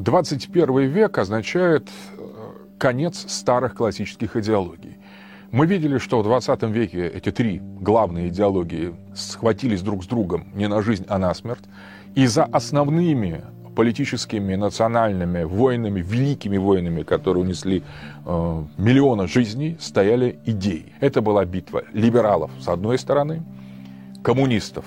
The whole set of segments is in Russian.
21 век означает э, конец старых классических идеологий. Мы видели, что в 20 веке эти три главные идеологии схватились друг с другом не на жизнь, а на смерть. И за основными политическими, национальными войнами, великими войнами, которые унесли э, миллионы жизней, стояли идеи. Это была битва либералов с одной стороны, коммунистов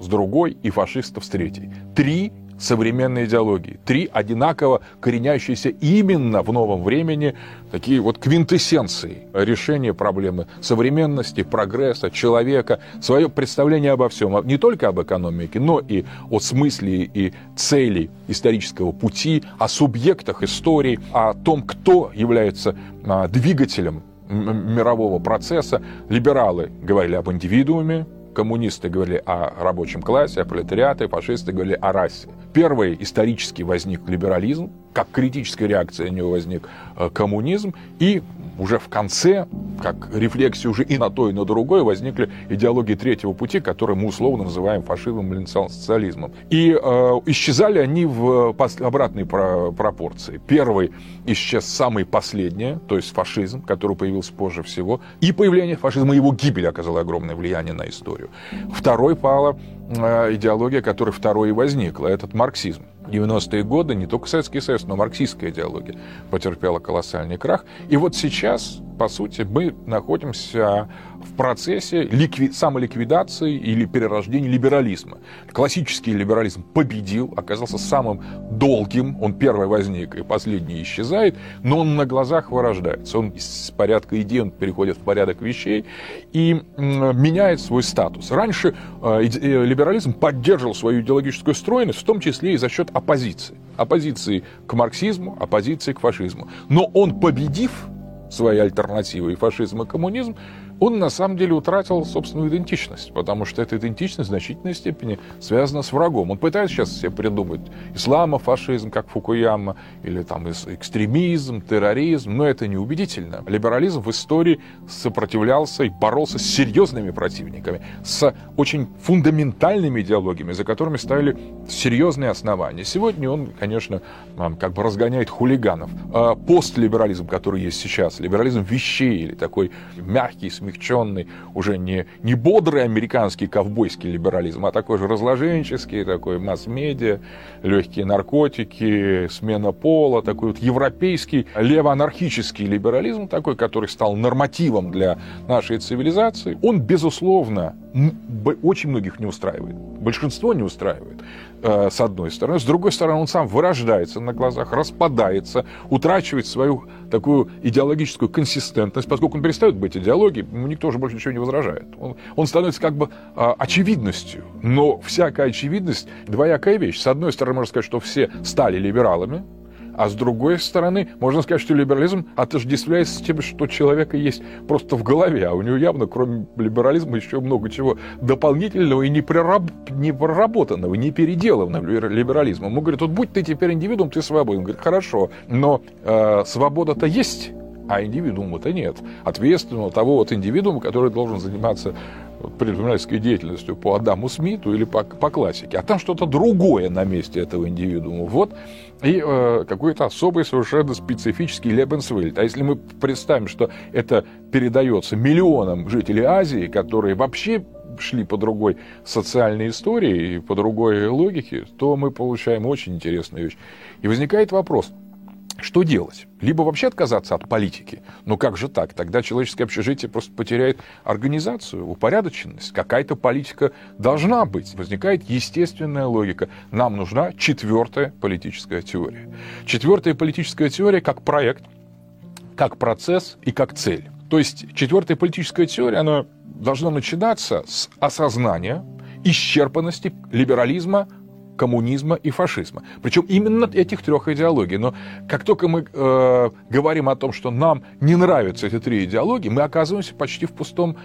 с другой и фашистов с третьей. Три современной идеологии. Три одинаково коренящиеся именно в новом времени такие вот квинтэссенции решения проблемы современности, прогресса, человека, свое представление обо всем, не только об экономике, но и о смысле и цели исторического пути, о субъектах истории, о том, кто является а, двигателем мирового процесса. Либералы говорили об индивидууме, коммунисты говорили о рабочем классе, о пролетариате, фашисты говорили о расе. Первый исторически возник либерализм, как критическая реакция на него возник э, коммунизм, и уже в конце, как рефлексия уже и на то, и на другое, возникли идеологии третьего пути, которые мы условно называем фашизмом или социализмом. И э, исчезали они в обратной про пропорции. Первый исчез самый последний, то есть фашизм, который появился позже всего, и появление фашизма, его гибель оказало огромное влияние на историю. Второй пала э, идеология, которая второй и возникла, этот марксизм. 90-е годы не только Советский Союз, но марксистская идеология потерпела колоссальный крах. И вот сейчас, по сути, мы находимся в процессе ликви... самоликвидации или перерождения либерализма. Классический либерализм победил, оказался самым долгим, он первый возник и последний исчезает, но он на глазах вырождается. Он из порядка идей он переходит в порядок вещей и меняет свой статус. Раньше э, э, либерализм поддерживал свою идеологическую стройность, в том числе и за счет оппозиции. Оппозиции к марксизму, оппозиции к фашизму. Но он, победив свои альтернативы. И фашизм, и коммунизм, он на самом деле утратил собственную идентичность, потому что эта идентичность в значительной степени связана с врагом. Он пытается сейчас себе придумать исламофашизм, как Фукуяма, или там экстремизм, терроризм, но это неубедительно. Либерализм в истории сопротивлялся и боролся с серьезными противниками, с очень фундаментальными идеологиями, за которыми ставили серьезные основания. Сегодня он, конечно, как бы разгоняет хулиганов. А постлиберализм, который есть сейчас, либерализм вещей или такой мягкий, смягченный, уже не, не бодрый американский ковбойский либерализм, а такой же разложенческий, такой масс-медиа, легкие наркотики, смена пола, такой вот европейский левоанархический либерализм, такой, который стал нормативом для нашей цивилизации, он, безусловно, очень многих не устраивает. Большинство не устраивает. Э, с одной стороны. С другой стороны, он сам вырождается на глазах, распадается, утрачивает свою такую идеологическую консистентность, поскольку он перестает быть идеологией, ему никто уже больше ничего не возражает. Он, он становится как бы а, очевидностью. Но всякая очевидность – двоякая вещь. С одной стороны, можно сказать, что все стали либералами, а с другой стороны, можно сказать, что либерализм отождествляется с тем, что у человека есть просто в голове, а у него явно, кроме либерализма, еще много чего дополнительного и не, прораб... не переделанного либерализма. Ему говорят, вот будь ты теперь индивидуум, ты свободен. Он говорит, хорошо, но э, свобода-то есть, а индивидуума-то нет. Ответственного того вот индивидуума, который должен заниматься предпринимательской деятельностью по Адаму Смиту или по, по классике, а там что-то другое на месте этого индивидуума. Вот и э, какой-то особый совершенно специфический Лебенсвельд. А если мы представим, что это передается миллионам жителей Азии, которые вообще шли по другой социальной истории и по другой логике, то мы получаем очень интересную вещь. И возникает вопрос – что делать? Либо вообще отказаться от политики. Но как же так? Тогда человеческое общежитие просто потеряет организацию, упорядоченность. Какая-то политика должна быть. Возникает естественная логика. Нам нужна четвертая политическая теория. Четвертая политическая теория как проект, как процесс и как цель. То есть четвертая политическая теория, она должна начинаться с осознания исчерпанности либерализма коммунизма и фашизма. Причем именно этих трех идеологий. Но как только мы э, говорим о том, что нам не нравятся эти три идеологии, мы оказываемся почти в пустом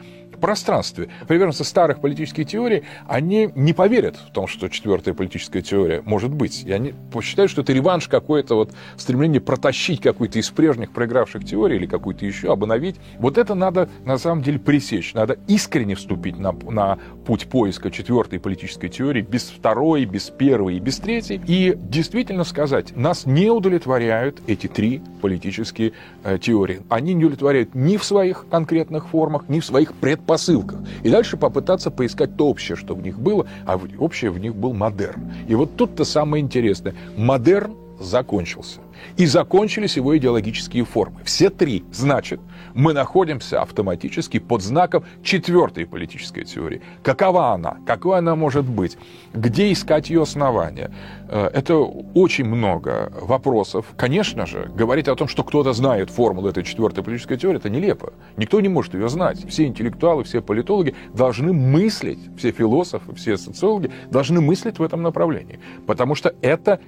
пространстве. Приверженцы старых политических теорий, они не поверят в том, что четвертая политическая теория может быть. И они посчитают, что это реванш какое-то вот стремление протащить какую-то из прежних проигравших теорий или какую-то еще, обновить. Вот это надо на самом деле пресечь. Надо искренне вступить на, на путь поиска четвертой политической теории без второй, без первой и без третьей. И действительно сказать, нас не удовлетворяют эти три политические э, теории. Они не удовлетворяют ни в своих конкретных формах, ни в своих предпосылках. И дальше попытаться поискать то общее, что в них было, а общее в них был модерн. И вот тут-то самое интересное. Модерн закончился. И закончились его идеологические формы. Все три. Значит, мы находимся автоматически под знаком четвертой политической теории. Какова она? Какой она может быть? Где искать ее основания? Э, это очень много вопросов. Конечно же, говорить о том, что кто-то знает формулу этой четвертой политической теории, это нелепо. Никто не может ее знать. Все интеллектуалы, все политологи должны мыслить, все философы, все социологи должны мыслить в этом направлении. Потому что это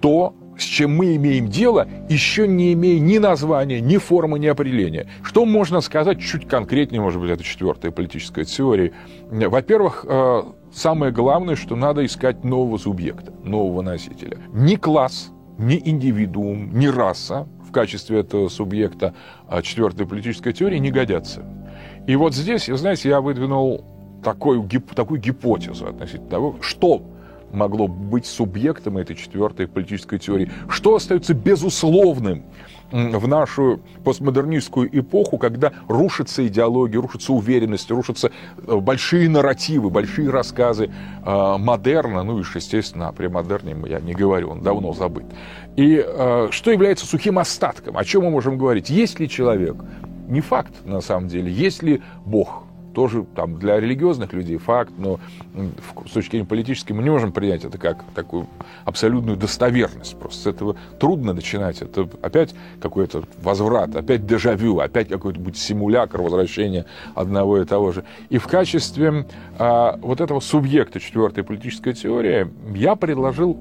то, с чем мы имеем дело, еще не имея ни названия, ни формы, ни определения. Что можно сказать чуть конкретнее, может быть, это четвертая политическая теория? Во-первых, э, самое главное, что надо искать нового субъекта, нового носителя. Ни класс, ни индивидуум, ни раса в качестве этого субъекта а четвертой политической теории не годятся. И вот здесь, знаете, я выдвинул такую, такую гипотезу относительно того, что могло быть субъектом этой четвертой политической теории. Что остается безусловным в нашу постмодернистскую эпоху, когда рушится идеология, рушится уверенность, рушатся э, большие нарративы, большие рассказы э, модерна, ну и, естественно, о премодерне я не говорю, он давно забыт. И э, что является сухим остатком? О чем мы можем говорить? Есть ли человек? Не факт, на самом деле. Есть ли Бог? Тоже там, для религиозных людей факт, но с точки зрения политической мы не можем принять это как такую абсолютную достоверность. Просто с этого трудно начинать. Это опять какой-то возврат, опять дежавю, опять какой-то будет симулятор возвращения одного и того же. И в качестве а, вот этого субъекта четвертой политической теории я предложил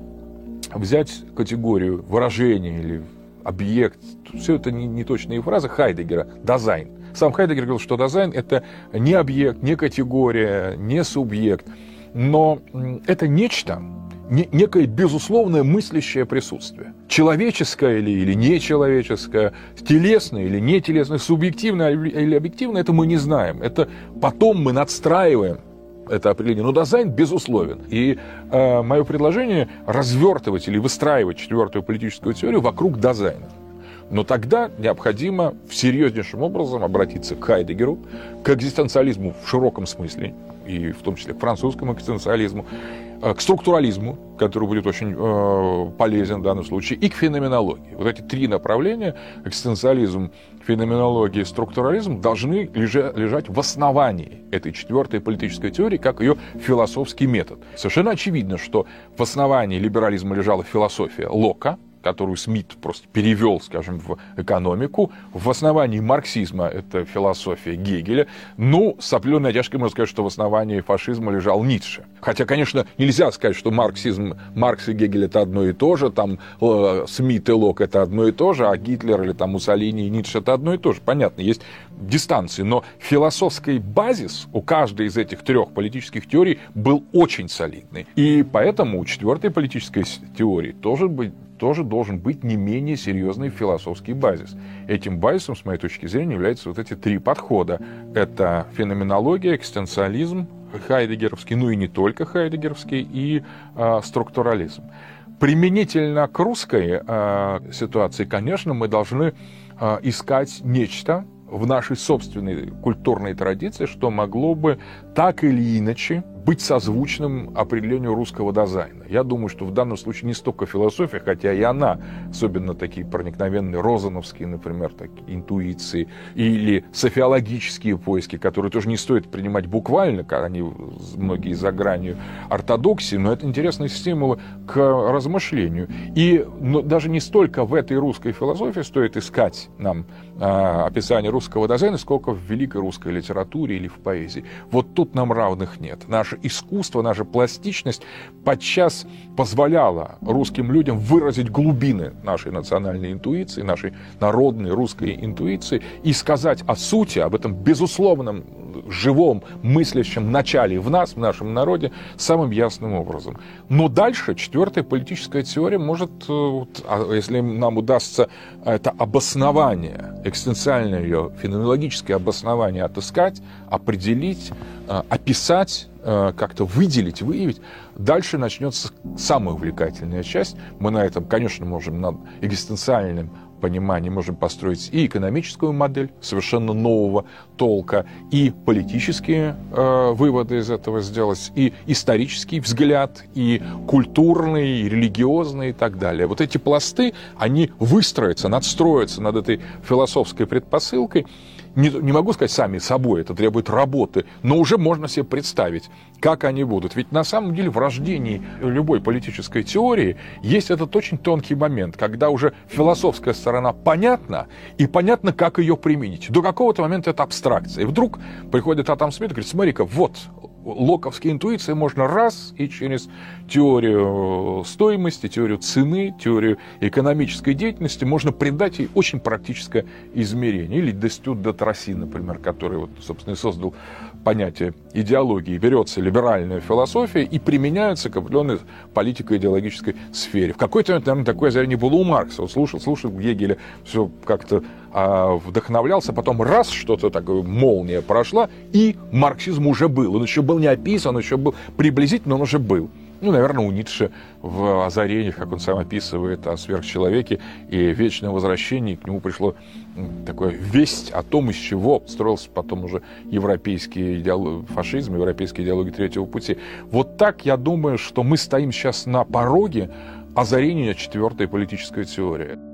взять категорию выражения или объект, все это не, не точные фразы Хайдегера, дизайн – сам Хайдегер говорил, что дизайн – это не объект, не категория, не субъект, но это нечто, некое безусловное мыслящее присутствие. Человеческое или, или нечеловеческое, телесное или нетелесное, субъективное или объективное, это мы не знаем. Это потом мы надстраиваем это определение. Но дизайн безусловен. И э, мое предложение развертывать или выстраивать четвертую политическую теорию вокруг дизайна. Но тогда необходимо серьезнейшим образом обратиться к Хайдегеру, к экзистенциализму в широком смысле, и в том числе к французскому экзистенциализму, э, к структурализму, который будет очень э, полезен в данном случае, и к феноменологии. Вот эти три направления, экзистенциализм, феноменология и структурализм, должны лежать в основании этой четвертой политической теории, как ее философский метод. Совершенно очевидно, что в основании либерализма лежала философия Лока, которую Смит просто перевел, скажем, в экономику. В основании марксизма это философия Гегеля. Ну, с определенной одежкой можно сказать, что в основании фашизма лежал Ницше. Хотя, конечно, нельзя сказать, что марксизм, Маркс и Гегель это одно и то же, там э, Смит и Лок это одно и то же, а Гитлер или там Муссолини и Ницше это одно и то же. Понятно, есть дистанции, но философский базис у каждой из этих трех политических теорий был очень солидный. И поэтому у четвертой политической теории тоже быть тоже должен быть не менее серьезный философский базис. Этим базисом, с моей точки зрения, являются вот эти три подхода. Это феноменология, экстенциализм, хайдегеровский, ну и не только хайдегеровский, и э, структурализм. Применительно к русской э, ситуации, конечно, мы должны э, искать нечто в нашей собственной культурной традиции, что могло бы так или иначе быть созвучным определению русского дизайна. Я думаю, что в данном случае не столько философия, хотя и она, особенно такие проникновенные розановские, например, такие интуиции, или софиологические поиски, которые тоже не стоит принимать буквально, они многие за гранью ортодоксии, но это интересные стимулы к размышлению. И но даже не столько в этой русской философии стоит искать нам а, описание русского дизайна, сколько в великой русской литературе или в поэзии. Вот тут нам равных нет. Наше наше искусство, наша пластичность подчас позволяла русским людям выразить глубины нашей национальной интуиции, нашей народной русской интуиции и сказать о сути, об этом безусловном живом, мыслящем начале в нас, в нашем народе, самым ясным образом. Но дальше четвертая политическая теория может, э, а если нам удастся это обоснование, экстенциальное ее феноменологическое обоснование отыскать, определить, э, описать, э, как-то выделить, выявить, дальше начнется самая увлекательная часть. Мы на этом, конечно, можем над экзистенциальным понимании можем построить и экономическую модель совершенно нового толка, и политические э, выводы из этого сделать, и исторический взгляд, и культурный, и религиозный и так далее. Вот эти пласты, они выстроятся, надстроятся над этой философской предпосылкой, не, не могу сказать сами собой, это требует работы, но уже можно себе представить, как они будут. Ведь на самом деле в рождении любой политической теории есть этот очень тонкий момент, когда уже философская сторона понятна, и понятно, как ее применить. До какого-то момента это абстракция. И вдруг приходит Атом Смит и говорит, смотри-ка, вот, локовские интуиции можно раз и через теорию стоимости, теорию цены, теорию экономической деятельности можно придать ей очень практическое измерение. Или Дестют де Тросси, например, который, вот, собственно, и создал понятие идеологии. Берется либеральная философия и применяется к определенной политико-идеологической сфере. В какой-то момент, наверное, такое озарение было у Маркса. Он слушал, слушал Гегеля, все как-то а, вдохновлялся, потом раз что-то такое, молния прошла, и марксизм уже был. Он еще был не описан, он еще был приблизительно, он уже был. Ну, наверное, у Ницше в «Озарениях», как он сам описывает о сверхчеловеке и вечном возвращении, к нему пришло такое весть о том, из чего строился потом уже европейский идеолог, фашизм, европейские идеологии третьего пути. Вот так я думаю, что мы стоим сейчас на пороге озарения четвертой политической теории.